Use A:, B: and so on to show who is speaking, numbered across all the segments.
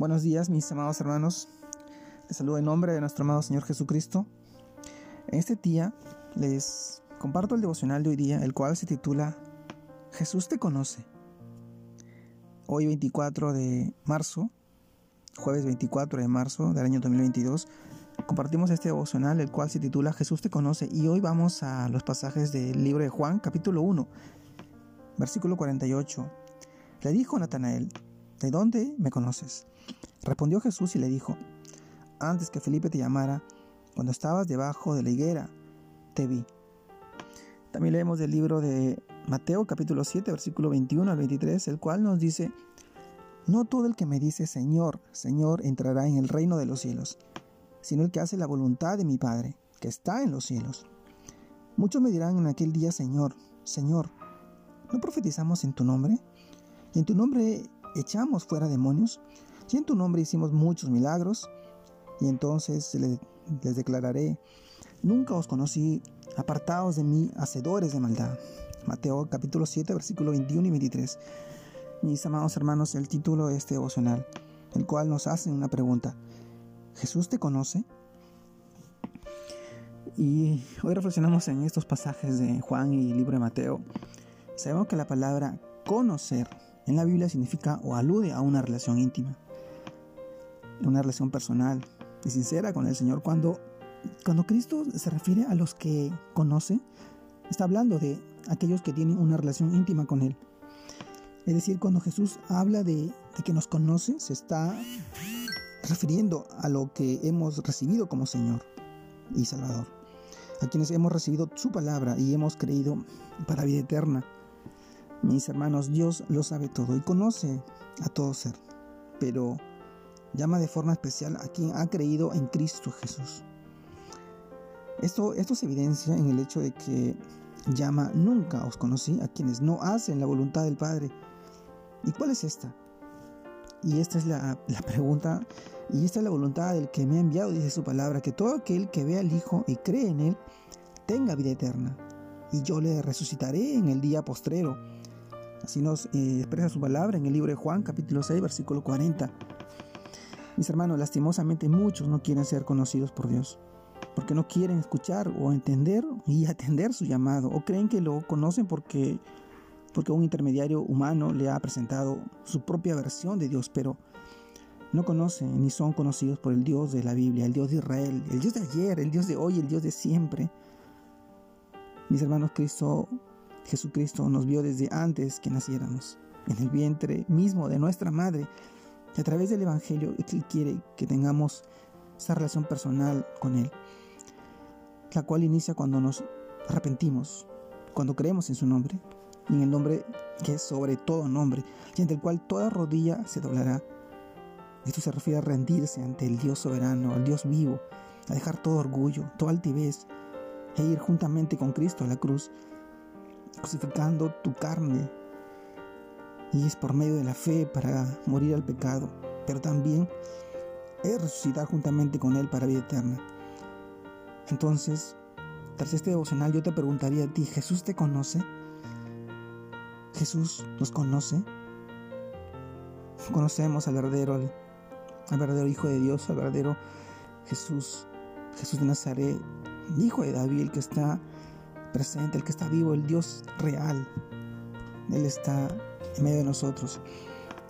A: Buenos días, mis amados hermanos. Les saludo en nombre de nuestro amado Señor Jesucristo. En este día les comparto el devocional de hoy día, el cual se titula Jesús te conoce. Hoy 24 de marzo, jueves 24 de marzo del año 2022, compartimos este devocional, el cual se titula Jesús te conoce. Y hoy vamos a los pasajes del libro de Juan, capítulo 1, versículo 48. Le dijo Natanael, ¿de dónde me conoces? Respondió Jesús y le dijo, antes que Felipe te llamara, cuando estabas debajo de la higuera, te vi. También leemos del libro de Mateo capítulo 7, versículo 21 al 23, el cual nos dice, No todo el que me dice Señor, Señor entrará en el reino de los cielos, sino el que hace la voluntad de mi Padre, que está en los cielos. Muchos me dirán en aquel día, Señor, Señor, ¿no profetizamos en tu nombre? ¿Y en tu nombre echamos fuera demonios? Y en tu nombre hicimos muchos milagros. Y entonces les declararé, nunca os conocí, apartados de mí, hacedores de maldad. Mateo capítulo 7, versículo 21 y 23. Mis amados hermanos, el título de este devocional, el cual nos hace una pregunta. ¿Jesús te conoce? Y hoy reflexionamos en estos pasajes de Juan y libro de Mateo. Sabemos que la palabra conocer en la Biblia significa o alude a una relación íntima una relación personal y sincera con el Señor. Cuando, cuando Cristo se refiere a los que conoce, está hablando de aquellos que tienen una relación íntima con Él. Es decir, cuando Jesús habla de, de que nos conoce, se está refiriendo a lo que hemos recibido como Señor y Salvador. A quienes hemos recibido su palabra y hemos creído para vida eterna. Mis hermanos, Dios lo sabe todo y conoce a todo ser. Pero llama de forma especial a quien ha creído en Cristo Jesús. Esto, esto se evidencia en el hecho de que llama nunca os conocí a quienes no hacen la voluntad del Padre. ¿Y cuál es esta? Y esta es la, la, pregunta, y esta es la voluntad del que me ha enviado, dice su palabra, que todo aquel que ve al Hijo y cree en Él tenga vida eterna, y yo le resucitaré en el día postrero. Así nos eh, expresa su palabra en el libro de Juan, capítulo 6, versículo 40. Mis hermanos, lastimosamente muchos no quieren ser conocidos por Dios, porque no quieren escuchar o entender y atender su llamado, o creen que lo conocen porque, porque un intermediario humano le ha presentado su propia versión de Dios, pero no conocen ni son conocidos por el Dios de la Biblia, el Dios de Israel, el Dios de ayer, el Dios de hoy, el Dios de siempre. Mis hermanos, Cristo, Jesucristo nos vio desde antes que naciéramos, en el vientre mismo de nuestra madre y a través del Evangelio Él quiere que tengamos esa relación personal con Él, la cual inicia cuando nos arrepentimos, cuando creemos en su nombre, y en el nombre que es sobre todo nombre, y ante el cual toda rodilla se doblará. Esto se refiere a rendirse ante el Dios soberano, al Dios vivo, a dejar todo orgullo, toda altivez, e ir juntamente con Cristo a la cruz, crucificando tu carne y es por medio de la fe para morir al pecado, pero también es resucitar juntamente con Él para vida eterna. Entonces, tras este devocional yo te preguntaría a ti, ¿Jesús te conoce? ¿Jesús nos conoce? Conocemos al verdadero, al verdadero Hijo de Dios, al verdadero Jesús, Jesús de Nazaret, Hijo de David, el que está presente, el que está vivo, el Dios real. Él está en medio de nosotros.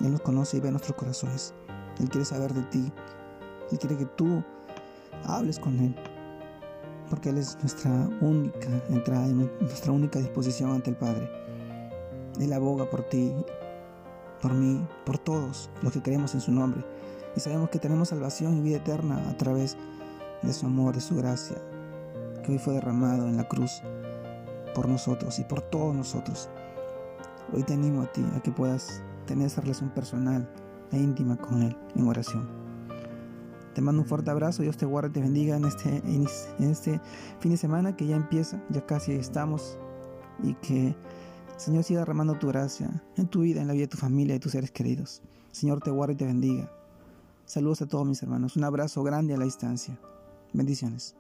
A: Él nos conoce y ve nuestros corazones. Él quiere saber de ti. Él quiere que tú hables con Él. Porque Él es nuestra única entrada y nuestra única disposición ante el Padre. Él aboga por ti, por mí, por todos los que creemos en su nombre. Y sabemos que tenemos salvación y vida eterna a través de su amor, de su gracia, que hoy fue derramado en la cruz por nosotros y por todos nosotros. Hoy te animo a ti a que puedas tener esa relación personal e íntima con Él en oración. Te mando un fuerte abrazo, Dios te guarde y te bendiga en este, en este fin de semana que ya empieza, ya casi estamos y que Señor siga derramando tu gracia en tu vida, en la vida de tu familia y de tus seres queridos. Señor te guarde y te bendiga. Saludos a todos mis hermanos, un abrazo grande a la distancia. Bendiciones.